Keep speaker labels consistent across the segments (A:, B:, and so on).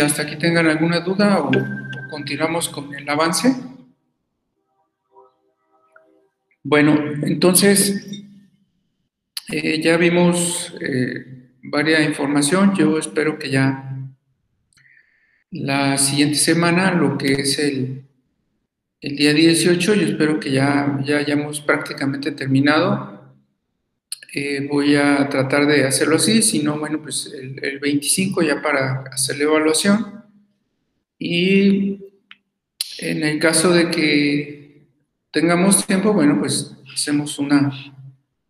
A: hasta aquí tengan alguna duda o, continuamos con el avance. Bueno, entonces eh, ya vimos eh, varias información. Yo espero que ya la siguiente semana, lo que es el, el día 18, yo espero que ya, ya hayamos prácticamente terminado eh, voy a tratar de hacerlo así, si no, bueno, pues el, 25 ya para hacer la evaluación. Y en el caso de que tengamos tiempo, bueno, pues hacemos una,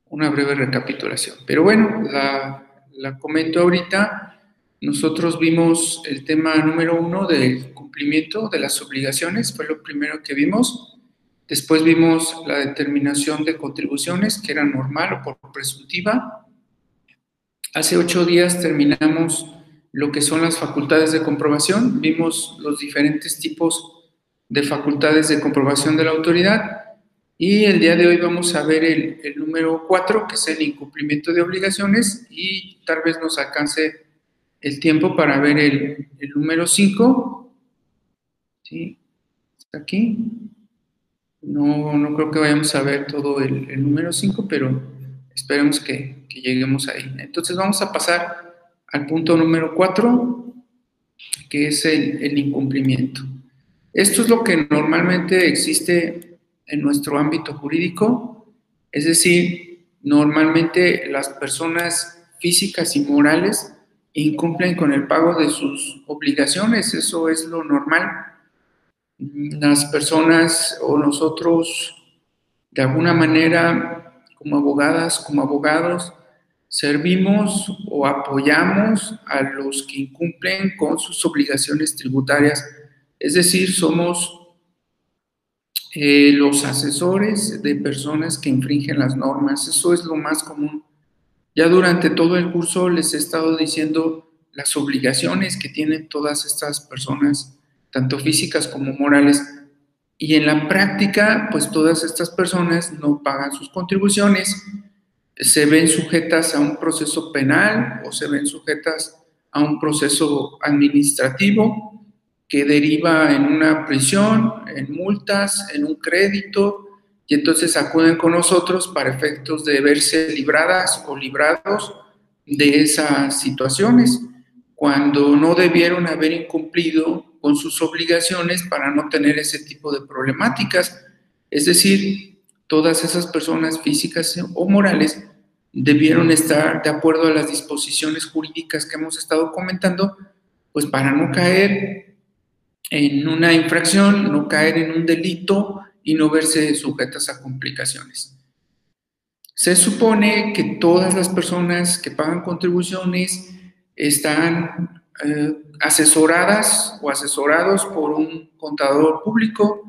A: una breve recapitulación. Pero bueno, la, la comento ahorita. Nosotros vimos el tema número uno del cumplimiento de las obligaciones, fue lo primero que vimos. Después vimos la determinación de contribuciones, que era normal o por presuntiva. Hace ocho días terminamos lo que son las facultades de comprobación. Vimos los diferentes tipos de facultades de comprobación de la autoridad. Y el día de hoy vamos a ver el, número cuatro, que es el incumplimiento de obligaciones, y tal vez nos alcance el tiempo para ver el, número cinco. ¿Sí? Está aquí. No, no creo que vayamos a ver todo el, número 5, pero esperemos que, lleguemos ahí. Entonces vamos a pasar al punto número 4, que es el, el incumplimiento. Esto es lo que normalmente existe en nuestro ámbito jurídico, es decir, normalmente las personas físicas y morales incumplen con el pago de sus obligaciones, eso es lo normal las personas o nosotros, de alguna manera, como abogadas, como abogados, servimos o apoyamos a los que incumplen con sus obligaciones tributarias. Es decir, somos eh, los asesores de personas que infringen las normas. Eso es lo más común. Ya durante todo el curso les he estado diciendo las obligaciones que tienen todas estas personas tanto físicas como morales. Y en la práctica, pues todas estas personas no pagan sus contribuciones, se ven sujetas a un proceso penal o se ven sujetas a un proceso administrativo que deriva en una prisión, en multas, en un crédito, y entonces acuden con nosotros para efectos de verse libradas o librados de esas situaciones, cuando no debieron haber incumplido con sus obligaciones para no tener ese tipo de problemáticas. Es decir, todas esas personas físicas o morales debieron estar de acuerdo a las disposiciones jurídicas que hemos estado comentando, pues para no caer en una infracción, no caer en un delito y no verse sujetas a complicaciones. Se supone que todas las personas que pagan contribuciones están eh, asesoradas o asesorados por un contador público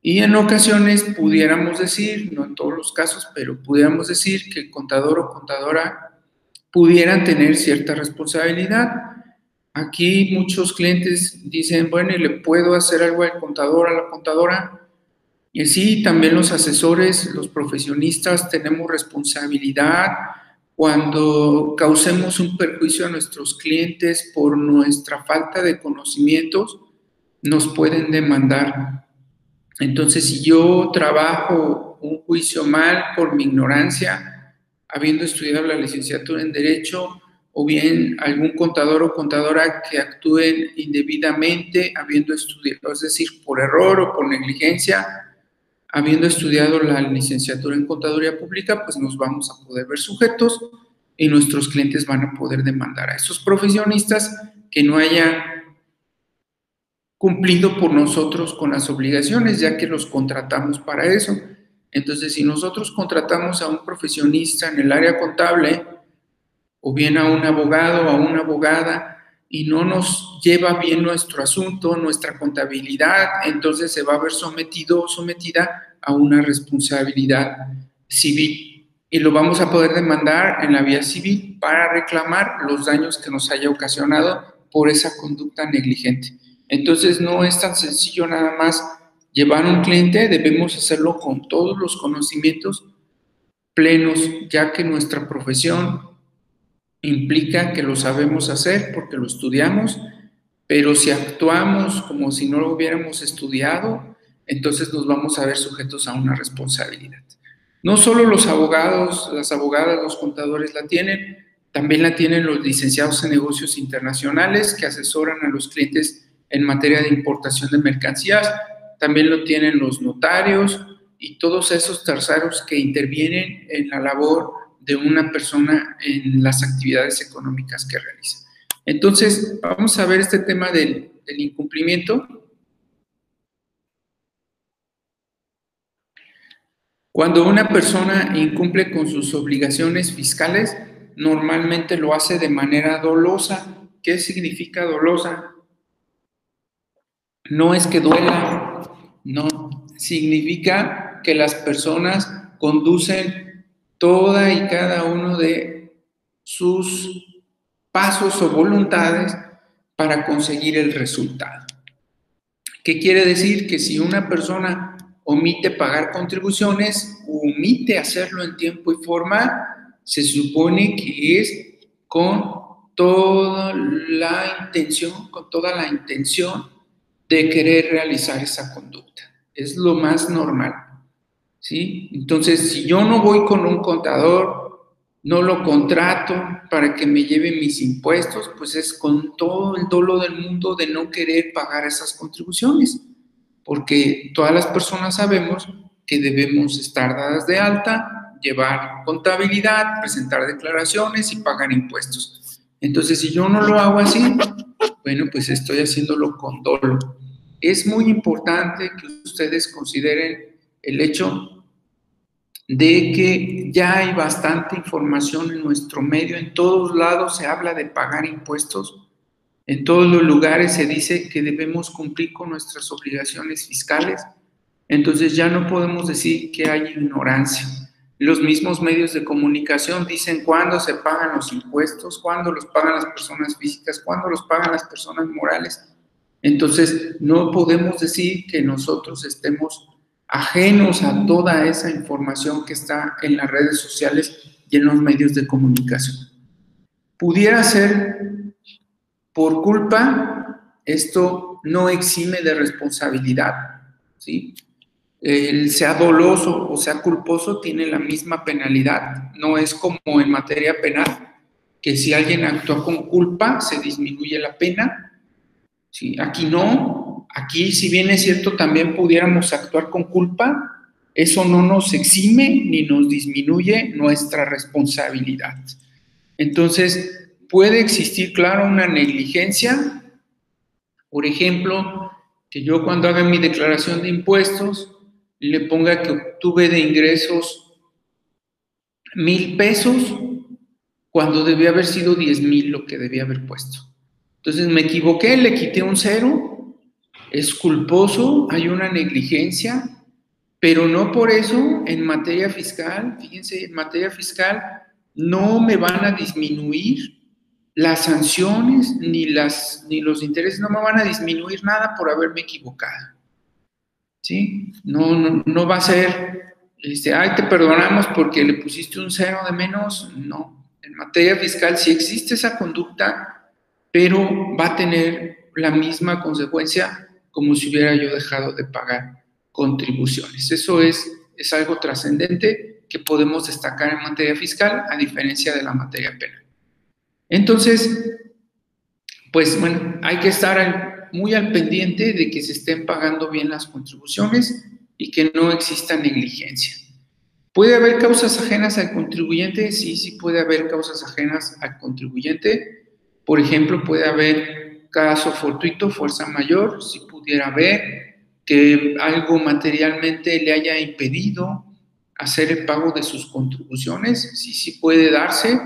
A: y en ocasiones pudiéramos decir, no en todos los casos, pero pudiéramos decir que el contador o contadora pudieran tener cierta responsabilidad. Aquí muchos clientes dicen, bueno, ¿y le puedo hacer algo al contador, a la contadora? Y sí, también los asesores, los profesionistas tenemos responsabilidad cuando causemos un perjuicio a nuestros clientes por nuestra falta de conocimientos, nos pueden demandar. Entonces, si yo trabajo un juicio mal por mi ignorancia, habiendo estudiado la licenciatura en Derecho, o bien algún contador o contadora que actúen indebidamente, habiendo estudiado, es decir, por error o por negligencia, habiendo estudiado la licenciatura en Contaduría Pública, pues nos vamos a poder ver sujetos y nuestros clientes van a poder demandar a esos profesionistas que no hayan cumplido por nosotros con las obligaciones, ya que los contratamos para eso. Entonces, si nosotros contratamos a un profesionista en el área contable, o bien a un abogado a una abogada, y no nos lleva bien nuestro asunto, nuestra contabilidad, entonces se va a ver sometido o sometida a una responsabilidad civil y lo vamos a poder demandar en la vía civil para reclamar los daños que nos haya ocasionado por esa conducta negligente. Entonces no es tan sencillo nada más llevar un cliente, debemos hacerlo con todos los conocimientos plenos, ya que nuestra profesión implica que lo sabemos hacer porque lo estudiamos pero si actuamos como si no lo hubiéramos estudiado, entonces nos vamos a ver sujetos a una responsabilidad. No solo los abogados, las abogadas, los contadores la tienen, también la tienen los licenciados en negocios internacionales que asesoran a los clientes en materia de importación de mercancías, también lo tienen los notarios y todos esos terceros que intervienen en la labor de una persona en las actividades económicas que realiza. Entonces, vamos a ver este tema del, incumplimiento. Cuando una persona incumple con sus obligaciones fiscales, normalmente lo hace de manera dolosa. ¿Qué significa dolosa? No es que duela, no, significa que las personas conducen toda y cada uno de sus pasos o voluntades para conseguir el resultado. ¿Qué quiere decir? Que si una persona omite pagar contribuciones, omite hacerlo en tiempo y forma, se supone que es con toda la intención, con toda la intención de querer realizar esa conducta. Es lo más normal. ¿Sí? Entonces, si yo no voy con un contador, no lo contrato para que me lleve mis impuestos, pues es con todo el dolo del mundo de no querer pagar esas contribuciones, porque todas las personas sabemos que debemos estar dadas de alta, llevar contabilidad, presentar declaraciones y pagar impuestos. Entonces, si yo no lo hago así, bueno, pues estoy haciéndolo con dolo. Es muy importante que ustedes consideren el hecho de que ya hay bastante información en nuestro medio, en todos lados se habla de pagar impuestos, en todos los lugares se dice que debemos cumplir con nuestras obligaciones fiscales, entonces ya no podemos decir que hay ignorancia. Los mismos medios de comunicación dicen cuándo se pagan los impuestos, cuándo los pagan las personas físicas, cuándo los pagan las personas morales. Entonces, no podemos decir que nosotros estemos ajenos a toda esa información que está en las redes sociales y en los medios de comunicación. Pudiera ser por culpa, esto no exime de responsabilidad, ¿sí? el sea doloso o sea culposo tiene la misma penalidad. No es como en materia penal, que si alguien actúa con culpa se disminuye la pena. ¿sí? Aquí no. Aquí, si bien es cierto, también pudiéramos actuar con culpa, eso no nos exime ni nos disminuye nuestra responsabilidad. Entonces, puede existir, claro, una negligencia. Por ejemplo, que yo cuando haga mi declaración de impuestos, le ponga que obtuve de ingresos mil pesos cuando debía haber sido diez mil lo que debía haber puesto. Entonces me equivoqué, le quité un cero, es culposo, hay una negligencia, pero no por eso en materia fiscal, fíjense, en materia fiscal no me van a disminuir las sanciones ni, las, ni los intereses, no me van a disminuir nada por haberme equivocado. ¿sí? No, no, va a ser, este, ay, te perdonamos porque le pusiste un cero de menos. No, en materia fiscal sí existe esa conducta, pero va a tener la misma consecuencia como si hubiera yo dejado de pagar contribuciones. Eso es, es algo trascendente que podemos destacar en materia fiscal a diferencia de la materia penal. Entonces, pues bueno, hay que estar muy al pendiente de que se estén pagando bien las contribuciones y que no exista negligencia. ¿Puede haber causas ajenas al contribuyente? Sí, sí puede haber causas ajenas al contribuyente. Por ejemplo, puede haber caso fortuito, fuerza mayor, si pudiera haber que algo materialmente le haya impedido hacer el pago de sus contribuciones, sí, sí puede darse,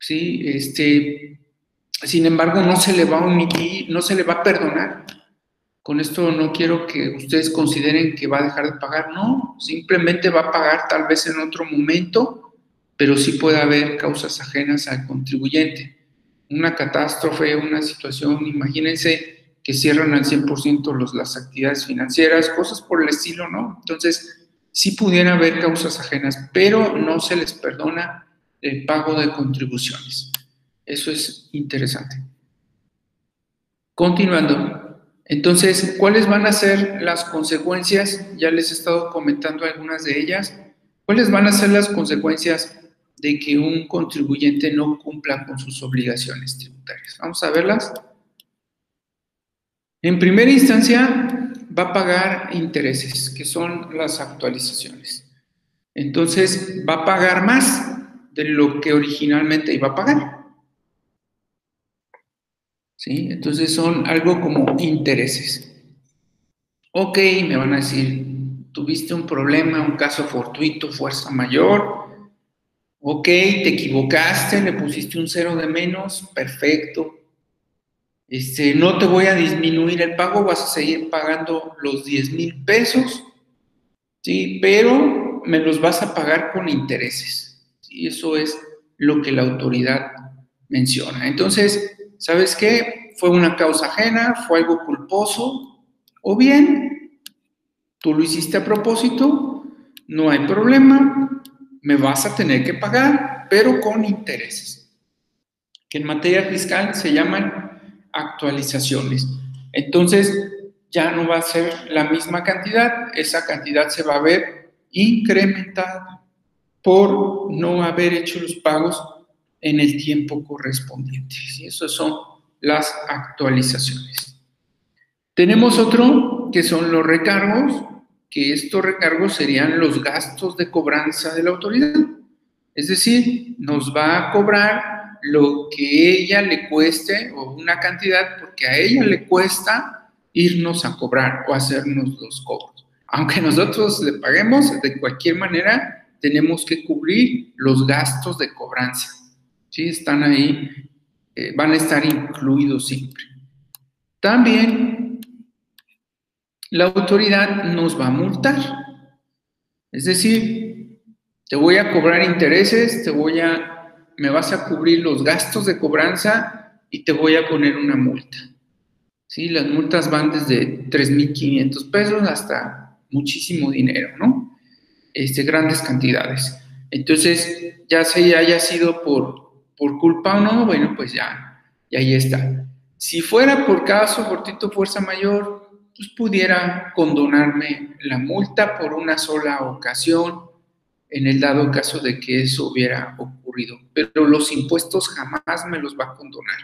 A: sí, este, sin embargo, no se le va a omitir, no se le va a perdonar. Con esto no quiero que ustedes consideren que va a dejar de pagar, no, simplemente va a pagar tal vez en otro momento, pero sí puede haber causas ajenas al contribuyente. Una catástrofe, una situación, imagínense que cierran al 100% los, las actividades financieras, cosas por el estilo, ¿no? Entonces, sí pudiera haber causas ajenas, pero no se les perdona el pago de contribuciones. Eso es interesante. Continuando. Entonces, ¿cuáles van a ser las consecuencias? Ya les he estado comentando algunas de ellas. ¿Cuáles van a ser las consecuencias de que un contribuyente no cumpla con sus obligaciones tributarias? Vamos a verlas. En primera instancia, va a pagar intereses, que son las actualizaciones. Entonces, va a pagar más de lo que originalmente iba a pagar. ¿Sí? Entonces son algo como intereses. Ok, me van a decir, tuviste un problema, un caso fortuito, fuerza mayor. Ok, te equivocaste, le pusiste un cero de menos, perfecto. Este, no te voy a disminuir el pago, vas a seguir pagando los 10 mil pesos, ¿sí? Pero me los vas a pagar con intereses. Y eso es lo que la autoridad menciona. Entonces, ¿sabes qué? Fue una causa ajena, fue algo culposo, o bien tú lo hiciste a propósito, no hay problema, me vas a tener que pagar, pero con intereses, que en materia fiscal se llaman actualizaciones. Entonces, ya no va a ser la misma cantidad, esa cantidad se va a ver incrementada por no haber hecho los pagos en el tiempo correspondiente. ¿sí? Esas son las actualizaciones. Tenemos otro que son los recargos, que estos recargos serían los gastos de cobranza de la autoridad. Es decir, nos va a cobrar lo que ella le cueste o una cantidad porque a ella le cuesta irnos a cobrar o hacernos los cobros. Aunque nosotros le paguemos, de cualquier manera tenemos que cubrir los gastos de cobranza. ¿sí? Están ahí, eh, van a estar incluidos siempre. También la autoridad nos va a multar. Es decir, te voy a cobrar intereses, te voy a, me vas a cubrir los gastos de cobranza y te voy a poner una multa. ¿Sí? Las multas van desde 3.500 pesos hasta muchísimo dinero, ¿no? Este, grandes cantidades. Entonces, ya se haya sido por por culpa o no, bueno, pues ya, y ahí está. Si fuera por caso, fortito fuerza mayor, pues pudiera condonarme la multa por una sola ocasión en el dado caso de que eso hubiera ocurrido. Pero los impuestos jamás me los va a condonar.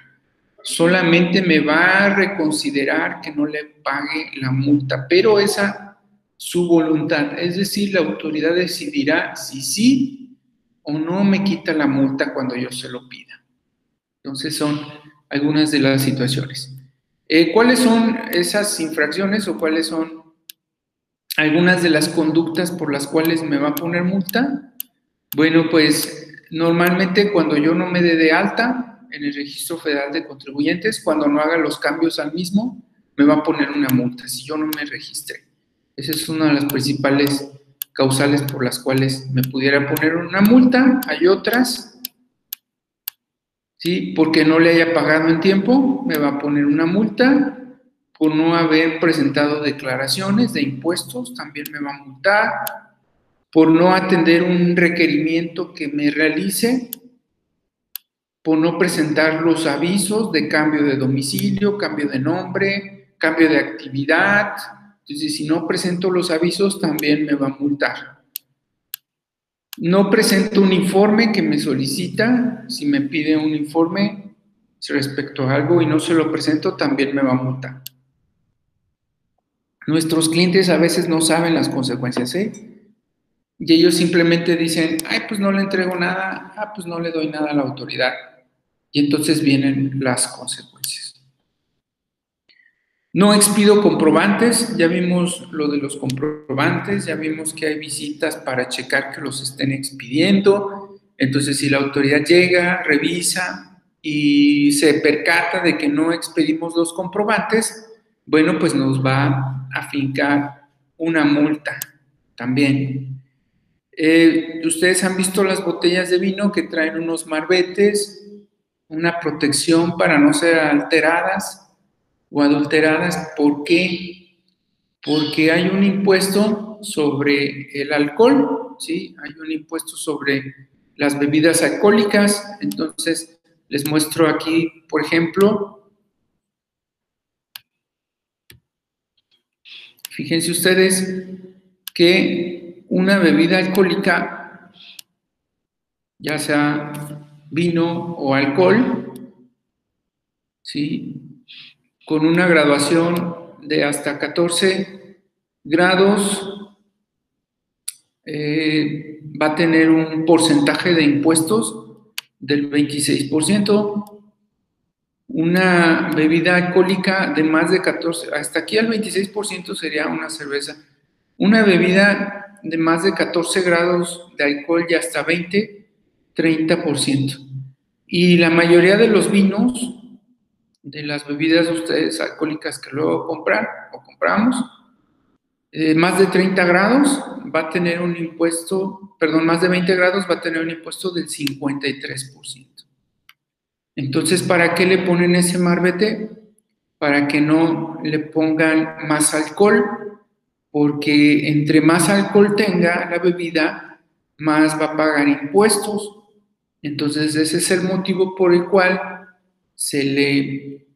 A: Solamente me va a reconsiderar que no le pague la multa, pero esa su voluntad, es decir, la autoridad decidirá si sí o no me quita la multa cuando yo se lo pida. Entonces son algunas de las situaciones. Eh, ¿Cuáles son esas infracciones o cuáles son algunas de las conductas por las cuales me va a poner multa? Bueno, pues normalmente cuando yo no me dé de alta en el registro federal de contribuyentes, cuando no haga los cambios al mismo, me va a poner una multa si yo no me registré. Esa es una de las principales causales por las cuales me pudiera poner una multa, hay otras, ¿sí? Porque no le haya pagado en tiempo, me va a poner una multa, por no haber presentado declaraciones de impuestos, también me va a multar, por no atender un requerimiento que me realice, por no presentar los avisos de cambio de domicilio, cambio de nombre, cambio de actividad, entonces, si no presento los avisos, también me va a multar. No presento un informe que me solicita. Si me pide un informe respecto a algo y no se lo presento, también me va a multar. Nuestros clientes a veces no saben las consecuencias, ¿eh? Y ellos simplemente dicen, ay, pues no le entrego nada, ah, pues no le doy nada a la autoridad. Y entonces vienen las consecuencias. No expido comprobantes, ya vimos lo de los comprobantes, ya vimos que hay visitas para checar que los estén expidiendo. Entonces, si la autoridad llega, revisa y se percata de que no expedimos los comprobantes, bueno, pues nos va a fincar una multa también. Eh, ustedes han visto las botellas de vino que traen unos marbetes, una protección para no ser alteradas o adulteradas. ¿Por qué? Porque hay un impuesto sobre el alcohol, ¿sí? Hay un impuesto sobre las bebidas alcohólicas. Entonces, les muestro aquí, por ejemplo, Fíjense ustedes que una bebida alcohólica, ya sea vino o alcohol, ¿sí? con una graduación de hasta 14 grados, eh, va a tener un porcentaje de impuestos del 26%. Una bebida alcohólica de más de 14, hasta aquí al 26% sería una cerveza. Una bebida de más de 14 grados de alcohol y hasta 20, 30%. Y la mayoría de los vinos, de las bebidas de ustedes alcohólicas que luego compran o compramos, eh, más de 30 grados va a tener un impuesto, perdón, más de 20 grados va a tener un impuesto del 53%. Entonces, ¿para qué le ponen ese marbete? Para que no le pongan más alcohol, porque entre más alcohol tenga la bebida, más va a pagar impuestos. Entonces, ese es el motivo por el cual se le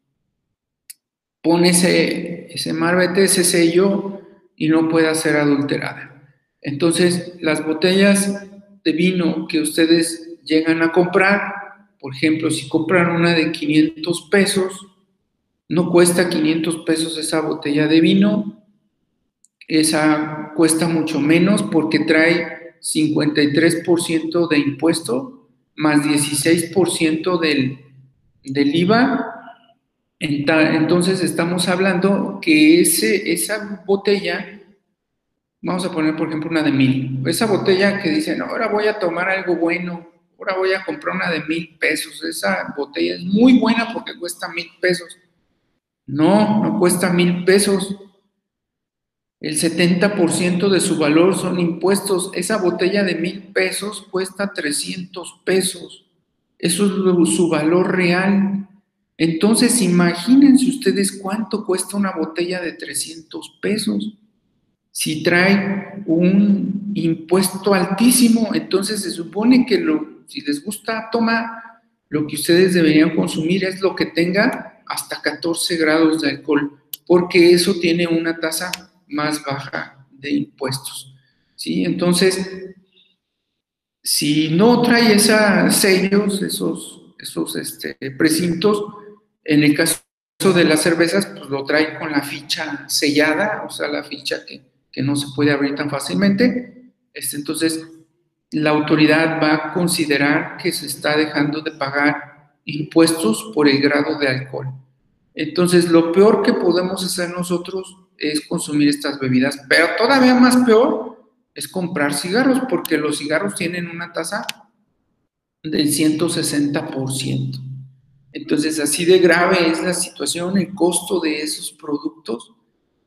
A: pone ese, ese marbete, ese sello, y no pueda ser adulterada. Entonces, las botellas de vino que ustedes llegan a comprar, por ejemplo, si compran una de 500 pesos, no cuesta 500 pesos esa botella de vino, esa cuesta mucho menos porque trae 53% de impuesto más 16% del, del IVA. Entonces estamos hablando que ese, esa botella, vamos a poner por ejemplo una de mil, esa botella que dicen, ahora voy a tomar algo bueno, ahora voy a comprar una de mil pesos. Esa botella es muy buena porque cuesta mil pesos. No, no cuesta mil pesos. El 70% de su valor son impuestos. Esa botella de mil pesos cuesta 300 pesos. Eso es su valor real. Entonces, imagínense ustedes cuánto cuesta una botella de 300 pesos. Si trae un impuesto altísimo, entonces se supone que si les gusta tomar, lo que ustedes deberían consumir es lo que tenga hasta 14 grados de alcohol, porque eso tiene una tasa más baja de impuestos. ¿sí? Entonces, si no trae esos sellos, esos, esos este, precintos, en el caso de las cervezas, pues lo trae con la ficha sellada, o sea, la ficha que, que no se puede abrir tan fácilmente. Este, entonces, la autoridad va a considerar que se está dejando de pagar impuestos por el grado de alcohol. Entonces, lo peor que podemos hacer nosotros es consumir estas bebidas, pero todavía más peor es comprar cigarros, porque los cigarros tienen una tasa del 160%. Entonces, así de grave es la situación, el costo de esos productos.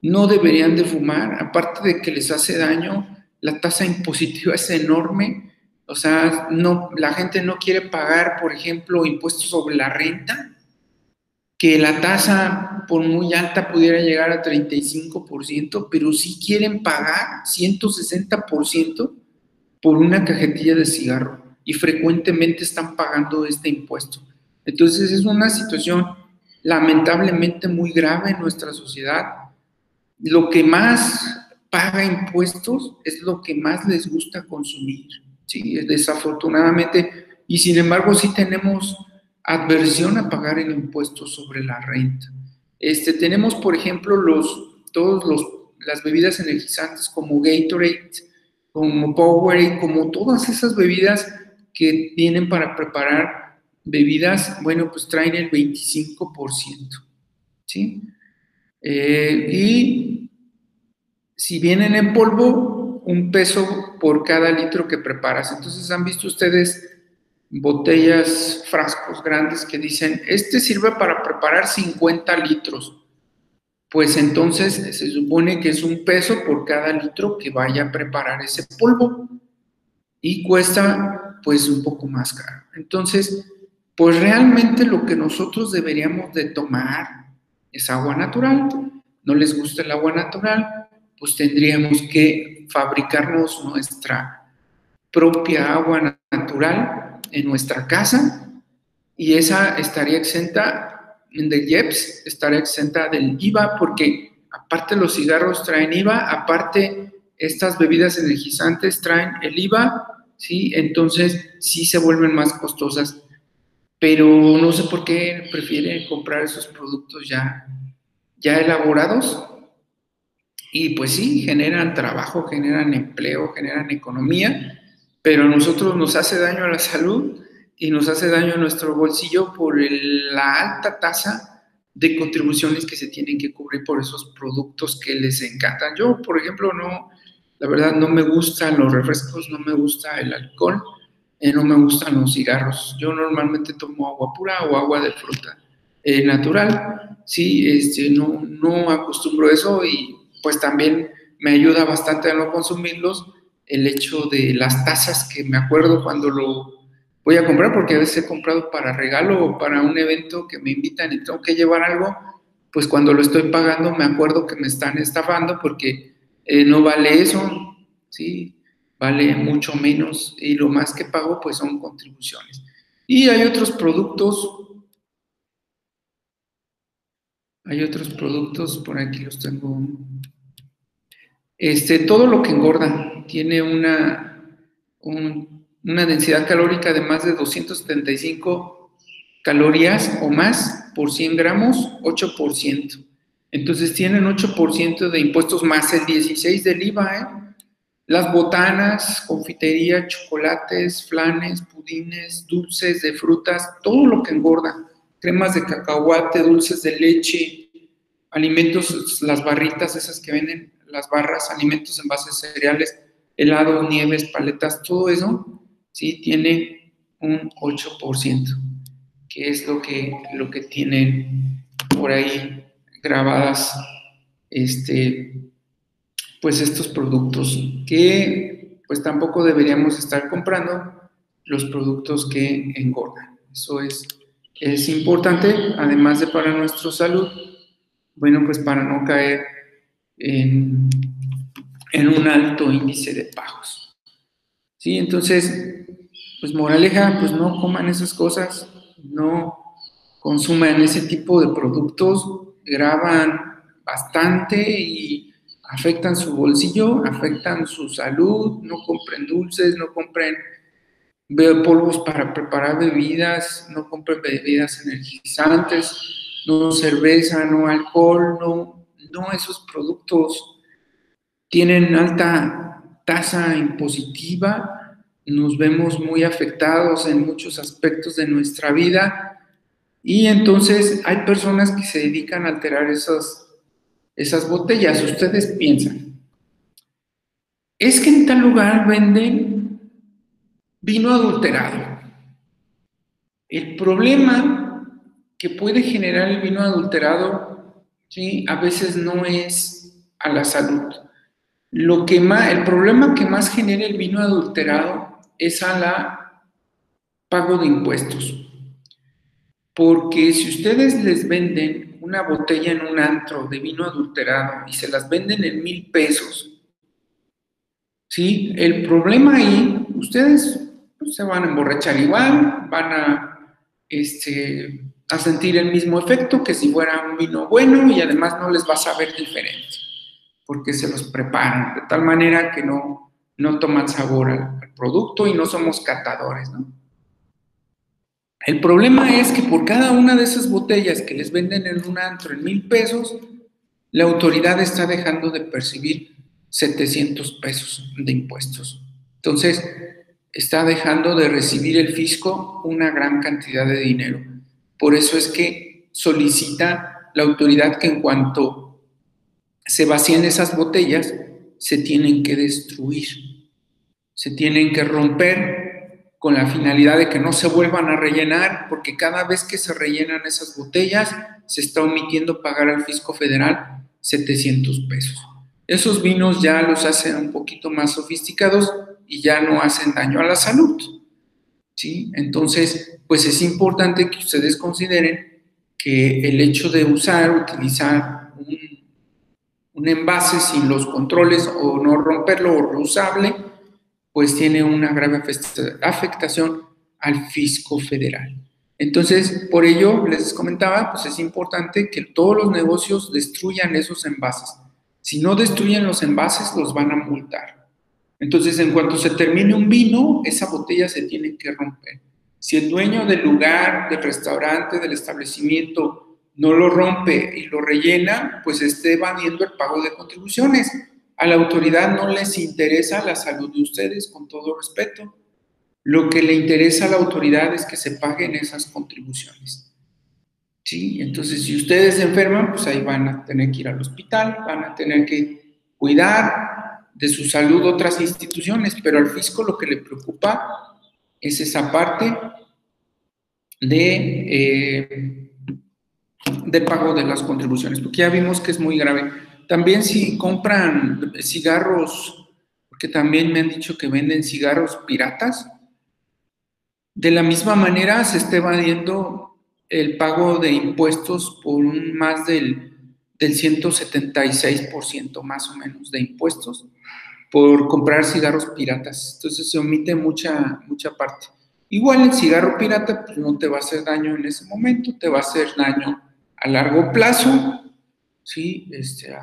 A: No deberían de fumar, aparte de que les hace daño, la tasa impositiva es enorme, o sea, no, la gente no quiere pagar, por ejemplo, impuestos sobre la renta, que la tasa por muy alta pudiera llegar a 35%, pero sí quieren pagar 160% por una cajetilla de cigarro y frecuentemente están pagando este impuesto. Entonces es una situación lamentablemente muy grave en nuestra sociedad. Lo que más paga impuestos es lo que más les gusta consumir, ¿sí? Desafortunadamente, y sin embargo sí tenemos adversión a pagar el impuesto sobre la renta. Este, tenemos, por ejemplo, los, todos los, las bebidas energizantes como Gatorade, como Powerade, como todas esas bebidas que vienen para preparar bebidas, bueno, pues traen el 25%, ¿sí? Eh, y si vienen en polvo, un peso por cada litro que preparas. Entonces, ¿han visto ustedes botellas, frascos grandes que dicen, este sirve para preparar 50 litros? Pues entonces se supone que es un peso por cada litro que vaya a preparar ese polvo y cuesta pues un poco más caro. Entonces, pues realmente lo que nosotros deberíamos de tomar es agua natural. ¿No les gusta el agua natural? pues tendríamos que fabricarnos nuestra propia agua natural en nuestra casa y esa estaría exenta del IEPS, estaría exenta del IVA porque aparte los cigarros traen IVA, aparte estas bebidas energizantes traen el IVA, ¿sí? Entonces sí se vuelven más costosas, pero no sé por qué prefieren comprar esos productos ya, ya elaborados. Y pues sí, generan trabajo, generan empleo, generan economía, pero a nosotros nos hace daño a la salud y nos hace daño a nuestro bolsillo por la alta tasa de contribuciones que se tienen que cubrir por esos productos que les encantan. Yo, por ejemplo, no, la verdad no me gustan los refrescos, no me gusta el alcohol, eh, no me gustan los cigarros. Yo normalmente tomo agua pura o agua de fruta eh, natural. Sí, este, no, no acostumbro eso y pues también me ayuda bastante a no consumirlos el hecho de las tazas que me acuerdo cuando lo voy a comprar, porque a veces he comprado para regalo o para un evento que me invitan y tengo que llevar algo, pues cuando lo estoy pagando me acuerdo que me están estafando porque eh, no vale eso, ¿sí? Vale mucho menos y lo más que pago pues son contribuciones. Y hay otros productos, hay otros productos, por aquí los tengo. Este, todo lo que engorda tiene una, una densidad calórica de más de 275 calorías o más por 100 gramos, 8%. Entonces tienen 8% de impuestos más el 16% del IVA. ¿eh? Las botanas, confitería, chocolates, flanes, pudines, dulces de frutas, todo lo que engorda. Cremas de cacahuate, dulces de leche, alimentos, las barritas esas que venden, las barras, alimentos en cereales, helados, nieves, paletas, todo eso, sí, tiene un 8%, que es lo que, lo que tienen por ahí grabadas este, pues estos productos que pues tampoco deberíamos estar comprando los productos que engordan. Eso es, es importante, además de para nuestra salud, bueno, pues para no caer en, un alto índice de pagos. ¿Sí? Entonces, pues moraleja, pues no coman esas cosas, no consuman ese tipo de productos, graban bastante y afectan su bolsillo, afectan su salud, no compren dulces, no compren polvos para preparar bebidas, no compren bebidas energizantes, no cerveza, no alcohol, no, no esos productos tienen alta tasa impositiva, nos vemos muy afectados en muchos aspectos de nuestra vida y entonces hay personas que se dedican a alterar esas, esas botellas. Ustedes piensan, es que en tal lugar venden vino adulterado. El problema que puede generar el vino adulterado, ¿sí? a veces no es a la salud. Lo que el problema que más genera el vino adulterado es a la pago de impuestos. Porque si ustedes les venden una botella en un antro de vino adulterado y se las venden en mil pesos, ¿sí? El problema ahí, ustedes pues, se van a emborrachar igual, van a, este, a sentir el mismo efecto que si fuera un vino bueno y además no les va a saber diferente, porque se los preparan de tal manera que no, no toman sabor al, producto y no somos catadores, ¿no? El problema es que por cada una de esas botellas que les venden en un antro en mil pesos, la autoridad está dejando de percibir 700 pesos de impuestos. Entonces, está dejando de recibir el fisco una gran cantidad de dinero. Por eso es que solicita la autoridad que en cuanto se vacíen esas botellas, se tienen que destruir, se tienen que romper con la finalidad de que no se vuelvan a rellenar, porque cada vez que se rellenan esas botellas, se está omitiendo pagar al fisco federal 700 pesos. Esos vinos ya los hacen un poquito más sofisticados y ya no hacen daño a la salud. ¿Sí? Entonces, pues es importante que ustedes consideren que el hecho de usar, utilizar un, un envase sin los controles o no romperlo o reusable, pues tiene una grave afectación al fisco federal. Entonces, por ello, les comentaba, pues es importante que todos los negocios destruyan esos envases. Si no destruyen los envases, los van a multar. Entonces, en cuanto se termine un vino, esa botella se tiene que romper. Si el dueño del lugar, del restaurante, del establecimiento no lo rompe y lo rellena, pues esté evadiendo el pago de contribuciones. A la autoridad no les interesa la salud de ustedes, con todo respeto. Lo que le interesa a la autoridad es que se paguen esas contribuciones. ¿Sí? Entonces, si ustedes se enferman, pues ahí van a tener que ir al hospital, van a tener que cuidar de su salud otras instituciones, pero al fisco lo que le preocupa es esa parte de, eh, de pago de las contribuciones, porque ya vimos que es muy grave. También si compran cigarros, porque también me han dicho que venden cigarros piratas, de la misma manera se está evadiendo el pago de impuestos por un más del, del 176% más o menos de impuestos por comprar cigarros piratas. Entonces se omite mucha, mucha parte. Igual el cigarro pirata pues, no te va a hacer daño en ese momento, te va a hacer daño a largo plazo, ¿sí? Este,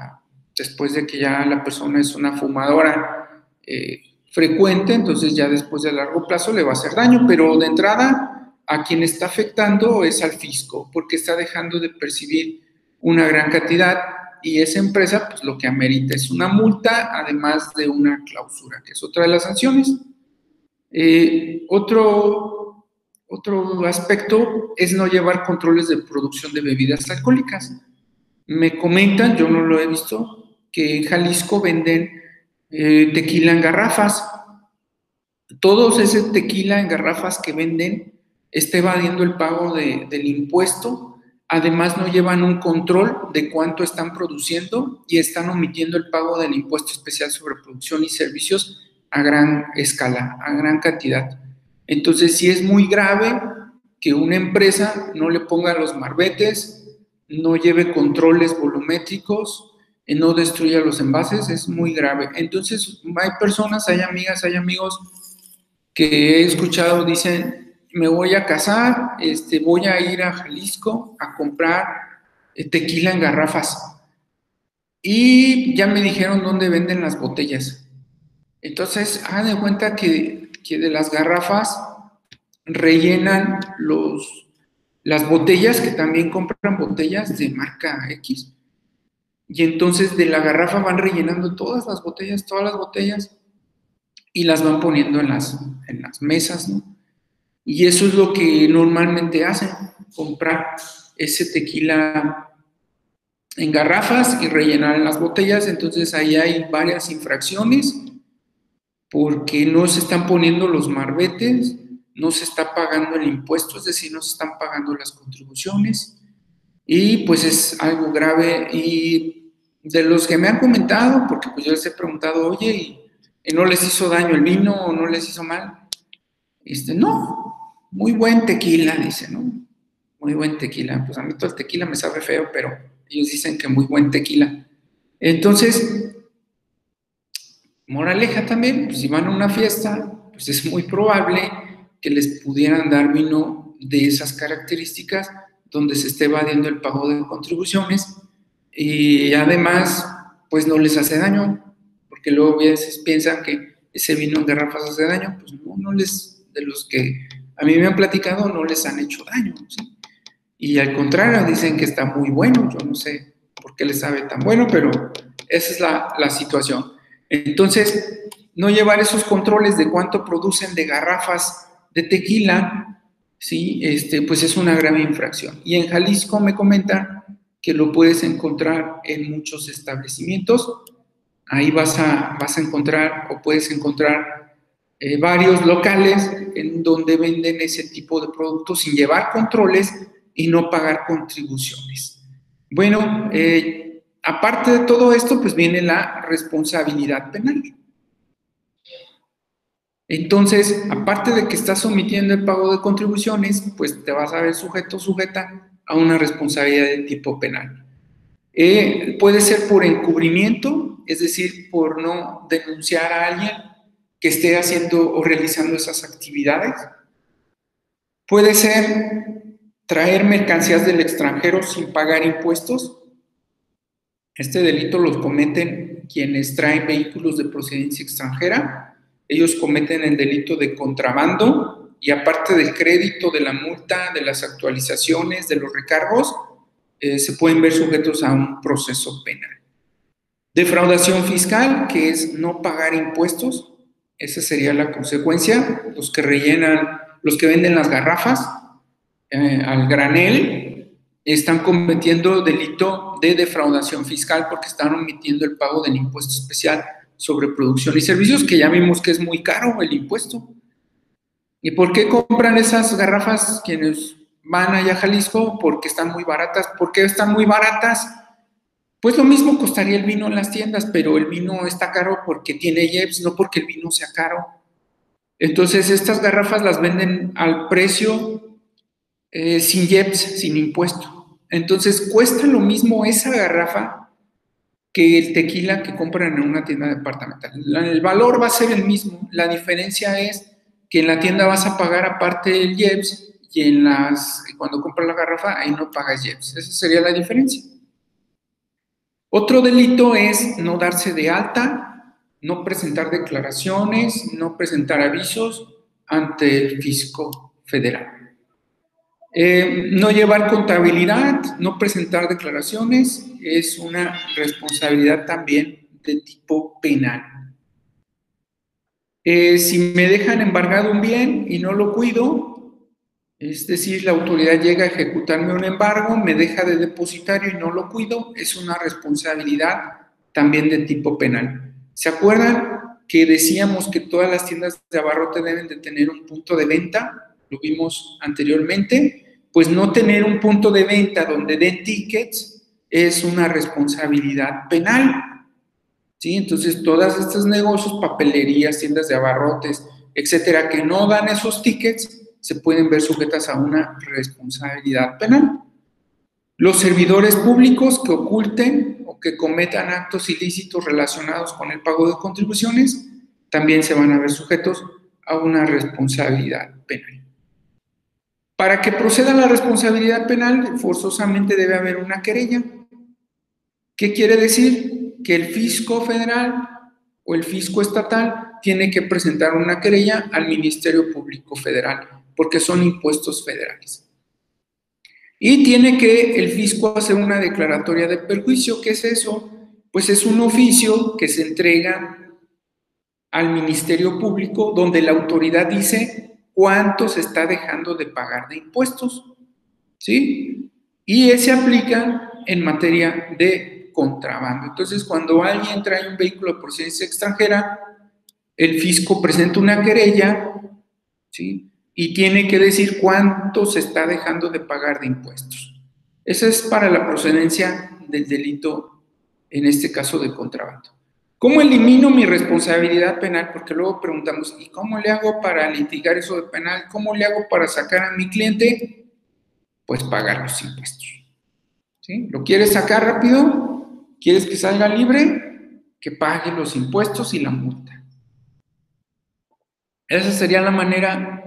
A: después de que ya la persona es una fumadora eh, frecuente, entonces ya después de largo plazo le va a hacer daño, pero de entrada a quien está afectando es al fisco, porque está dejando de percibir una gran cantidad y esa empresa pues lo que amerita es una multa, además de una clausura, que es otra de las sanciones. Eh, otro, otro aspecto es no llevar controles de producción de bebidas alcohólicas. Me comentan, yo no lo he visto, que en Jalisco venden eh, tequila en garrafas. Todos ese tequila en garrafas que venden está evadiendo el pago del impuesto. Además, no llevan un control de cuánto están produciendo y están omitiendo el pago del impuesto especial sobre producción y servicios a gran escala, a gran cantidad. Entonces, si es muy grave que una empresa no le ponga los marbetes, no lleve controles volumétricos, no destruya los envases, es muy grave. Entonces, hay personas, hay amigas, hay amigos que he escuchado, dicen, me voy a casar, este, voy a ir a Jalisco a comprar eh, tequila en garrafas. Y ya me dijeron dónde venden las botellas. Entonces, hagan de cuenta que, que de las garrafas rellenan los, las botellas, que también compran botellas de marca X y entonces de la garrafa van rellenando todas las botellas, todas las botellas, y las van poniendo en las, en las mesas, ¿no? Y eso es lo que normalmente hacen, comprar ese tequila en garrafas y rellenar en las botellas. Entonces ahí hay varias infracciones porque no se están poniendo los marbetes, no se está pagando el impuesto, es decir, no se están pagando las contribuciones. Y pues es algo grave y de los que me han comentado, porque pues yo les he preguntado, oye, ¿y, no les hizo daño el vino o no les hizo mal? Este, no, muy buen tequila, dice, ¿no? Muy buen tequila. Pues a mí todo el tequila me sabe feo, pero ellos dicen que muy buen tequila. Entonces, moraleja también, pues si van a una fiesta, pues es muy probable que les pudieran dar vino de esas características donde se esté evadiendo el pago de contribuciones y además, pues no les hace daño, porque luego a veces piensan que ese vino en garrafas hace daño, pues no, no les, de los que a mí me han platicado, no les han hecho daño. Y al contrario, dicen que está muy bueno, yo no sé por qué les sabe tan bueno, pero esa es la, la situación. Entonces, no llevar esos controles de cuánto producen de garrafas de tequila, ¿sí? Este, pues es una grave infracción. Y en Jalisco me comentan que lo puedes encontrar en muchos establecimientos. Ahí vas a, vas a encontrar o puedes encontrar eh, varios locales en donde venden ese tipo de productos sin llevar controles y no pagar contribuciones. Bueno, eh, aparte de todo esto, pues viene la responsabilidad penal. Entonces, aparte de que estás omitiendo el pago de contribuciones, pues te vas a ver sujeto sujeta a una responsabilidad de tipo penal. Eh, puede ser por encubrimiento, es decir, por no denunciar a alguien que esté haciendo o realizando esas actividades. Puede ser traer mercancías del extranjero sin pagar impuestos. Este delito lo cometen quienes traen vehículos de procedencia extranjera. Ellos cometen el delito de contrabando y aparte del crédito, de la multa, de las actualizaciones, de los recargos, eh, se pueden ver sujetos a un proceso penal. Defraudación fiscal, que es no pagar impuestos, esa sería la consecuencia. Los que rellenan, los que venden las garrafas eh, al granel, están cometiendo delito de defraudación fiscal porque están omitiendo el pago del impuesto especial sobre producción y servicios, que ya vimos que es muy caro el impuesto. ¿Y por qué compran esas garrafas quienes van allá a Jalisco? Porque están muy baratas. ¿Por qué están muy baratas? Pues lo mismo costaría el vino en las tiendas, pero el vino está caro porque tiene IEPS, no porque el vino sea caro. Entonces, estas garrafas las venden al precio eh, sin IEPS, sin impuesto. Entonces, cuesta lo mismo esa garrafa que el tequila que compran en una tienda departamental. El valor va a ser el mismo. La diferencia es que en la tienda vas a pagar aparte el IEPS y en las, cuando compras la garrafa, ahí no pagas IEPS. Esa sería la diferencia. Otro delito es no darse de alta, no presentar declaraciones, no presentar avisos ante el fisco federal. Eh, no llevar contabilidad, no presentar declaraciones es una responsabilidad también de tipo penal. Eh, si me dejan embargado un bien y no lo cuido, es decir, la autoridad llega a ejecutarme un embargo, me deja de depositario y no lo cuido, es una responsabilidad también de tipo penal. ¿Se acuerdan que decíamos que todas las tiendas de abarrote deben de tener un punto de venta? Lo vimos anteriormente. Pues no tener un punto de venta donde den tickets es una responsabilidad penal. ¿Sí? Entonces, todas estos negocios, papelerías, tiendas de abarrotes, etcétera, que no dan esos tickets, se pueden ver sujetas a una responsabilidad penal. Los servidores públicos que oculten o que cometan actos ilícitos relacionados con el pago de contribuciones también se van a ver sujetos a una responsabilidad penal. Para que proceda la responsabilidad penal, forzosamente debe haber una querella. ¿Qué quiere decir? Que el fisco federal o el fisco estatal tiene que presentar una querella al Ministerio Público Federal porque son impuestos federales. Y tiene que el fisco hacer una declaratoria de perjuicio. ¿Qué es eso? Pues es un oficio que se entrega al Ministerio Público donde la autoridad dice cuánto se está dejando de pagar de impuestos. ¿Sí? Y se aplica en materia de contrabando. Entonces, cuando alguien trae un vehículo de procedencia extranjera, el fisco presenta una querella, ¿sí? Y tiene que decir cuánto se está dejando de pagar de impuestos. Esa es para la procedencia del delito, en este caso de contrabando. ¿Cómo elimino mi responsabilidad penal? Porque luego preguntamos, ¿y cómo le hago para litigar eso de penal? ¿Cómo le hago para sacar a mi cliente? Pues pagar los impuestos. ¿Sí? ¿Lo quieres sacar rápido? ¿Quieres que salga libre? Que pague los impuestos y la multa. Esa sería la manera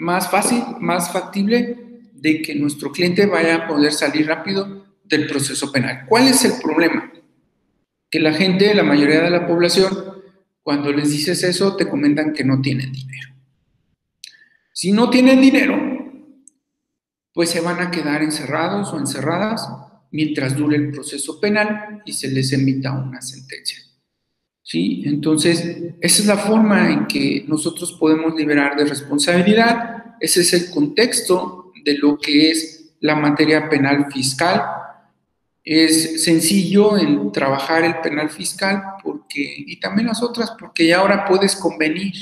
A: más fácil, más factible de que nuestro cliente vaya a poder salir rápido del proceso penal. ¿Cuál es el problema? Que la gente, la mayoría de la población, cuando les dices eso, te comentan que no tienen dinero. Si no tienen dinero, pues se van a quedar encerrados o encerradas mientras dure el proceso penal y se les emita una sentencia. ¿Sí? Entonces, esa es la forma en que nosotros podemos liberar de responsabilidad. Ese es el contexto de lo que es la materia penal fiscal. Es sencillo en trabajar el penal fiscal porque, y también las otras, porque ya ahora puedes convenir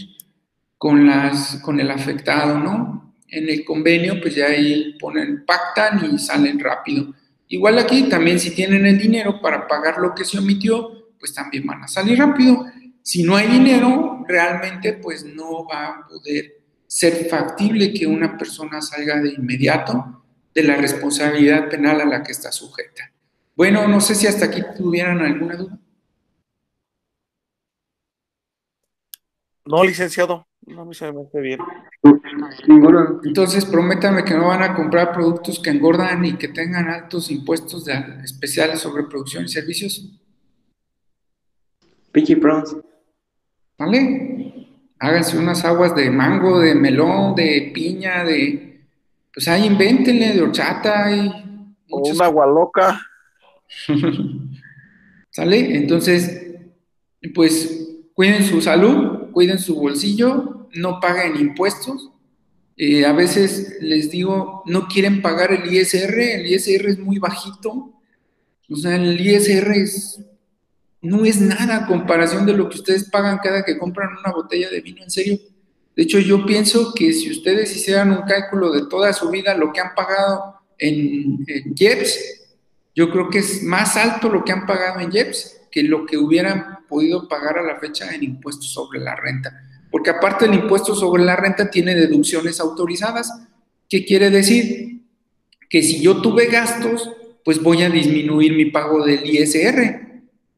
A: con, las, con el afectado, ¿no? En el convenio, pues ya ahí ponen, pactan y salen rápido. Igual aquí también si tienen el dinero para pagar lo que se omitió, pues también van a salir rápido. Si no hay dinero, realmente pues no va a poder ser factible que una persona salga de inmediato de la responsabilidad penal a la que está sujeta. Bueno, no sé si hasta aquí tuvieran alguna duda.
B: No, licenciado, No, me se me hace bien.
A: Entonces, prométame que no van a comprar productos que engordan y que tengan altos impuestos de, especiales sobre producción y servicios.
C: Pinky Prawns.
A: ¿Vale? Háganse unas aguas de mango, de melón, de piña, de. Pues ahí invéntenle, de horchata. Y
B: o un agua loca.
A: ¿Sale? Entonces, pues cuiden su salud, cuiden su bolsillo, no paguen impuestos. Eh, a veces les digo, no quieren pagar el ISR, el ISR es muy bajito. O sea, el ISR es, no es nada comparación de lo que ustedes pagan cada que compran una botella de vino, en serio. De hecho, yo pienso que si ustedes hicieran un cálculo de toda su vida, lo que han pagado en, en JEPS, yo creo que es más alto lo que han pagado en JEPS que lo que hubieran podido pagar a la fecha en impuestos sobre la renta. Porque aparte el impuesto sobre la renta tiene deducciones autorizadas. ¿Qué quiere decir? Que si yo tuve gastos, pues voy a disminuir mi pago del ISR.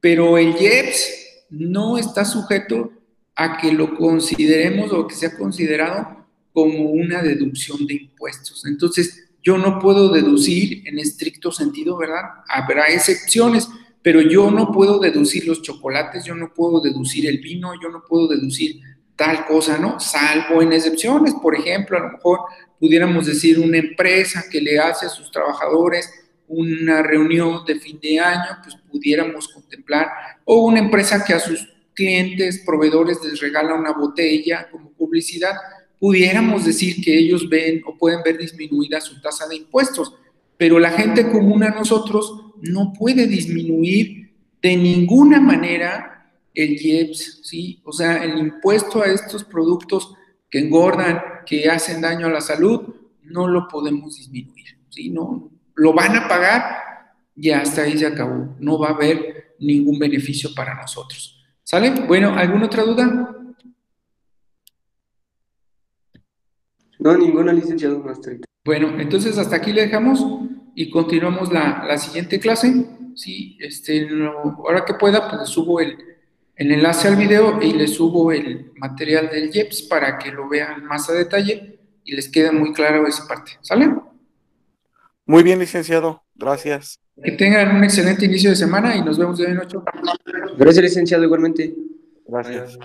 A: Pero el IEPS no está sujeto a que lo consideremos o que sea considerado como una deducción de impuestos. Entonces, yo no puedo deducir en estricto sentido, ¿verdad? Habrá excepciones, pero yo no puedo deducir los chocolates, yo no puedo deducir el vino, yo no puedo deducir tal cosa, ¿no? Salvo en excepciones, por ejemplo, a lo mejor pudiéramos decir una empresa que le hace a sus trabajadores una reunión de fin de año, pues pudiéramos contemplar, o una empresa que a sus clientes, proveedores les regala una botella como publicidad, pudiéramos decir que ellos ven o pueden ver disminuida su tasa de impuestos, pero la gente común a nosotros no puede disminuir de ninguna manera el IEPS, ¿sí? O sea, el impuesto a estos productos que engordan, que hacen daño a la salud, no lo podemos disminuir, ¿sí? No, lo van a pagar y hasta ahí se acabó. No va a haber ningún beneficio para nosotros. ¿Sale? Bueno, ¿alguna otra duda?
C: No, ninguna licenciado maestro.
A: Bueno, entonces hasta aquí le dejamos y continuamos la, siguiente clase. Sí, este, ahora que pueda, pues subo el, el enlace al video y le subo el material del JEPS para que lo vean más a detalle y les quede muy claro esa parte. ¿Sale?
B: Muy bien, licenciado. Gracias.
A: Que tengan un excelente inicio de semana y nos vemos de hoy en ocho.
C: Gracias, licenciado, igualmente.
B: Gracias.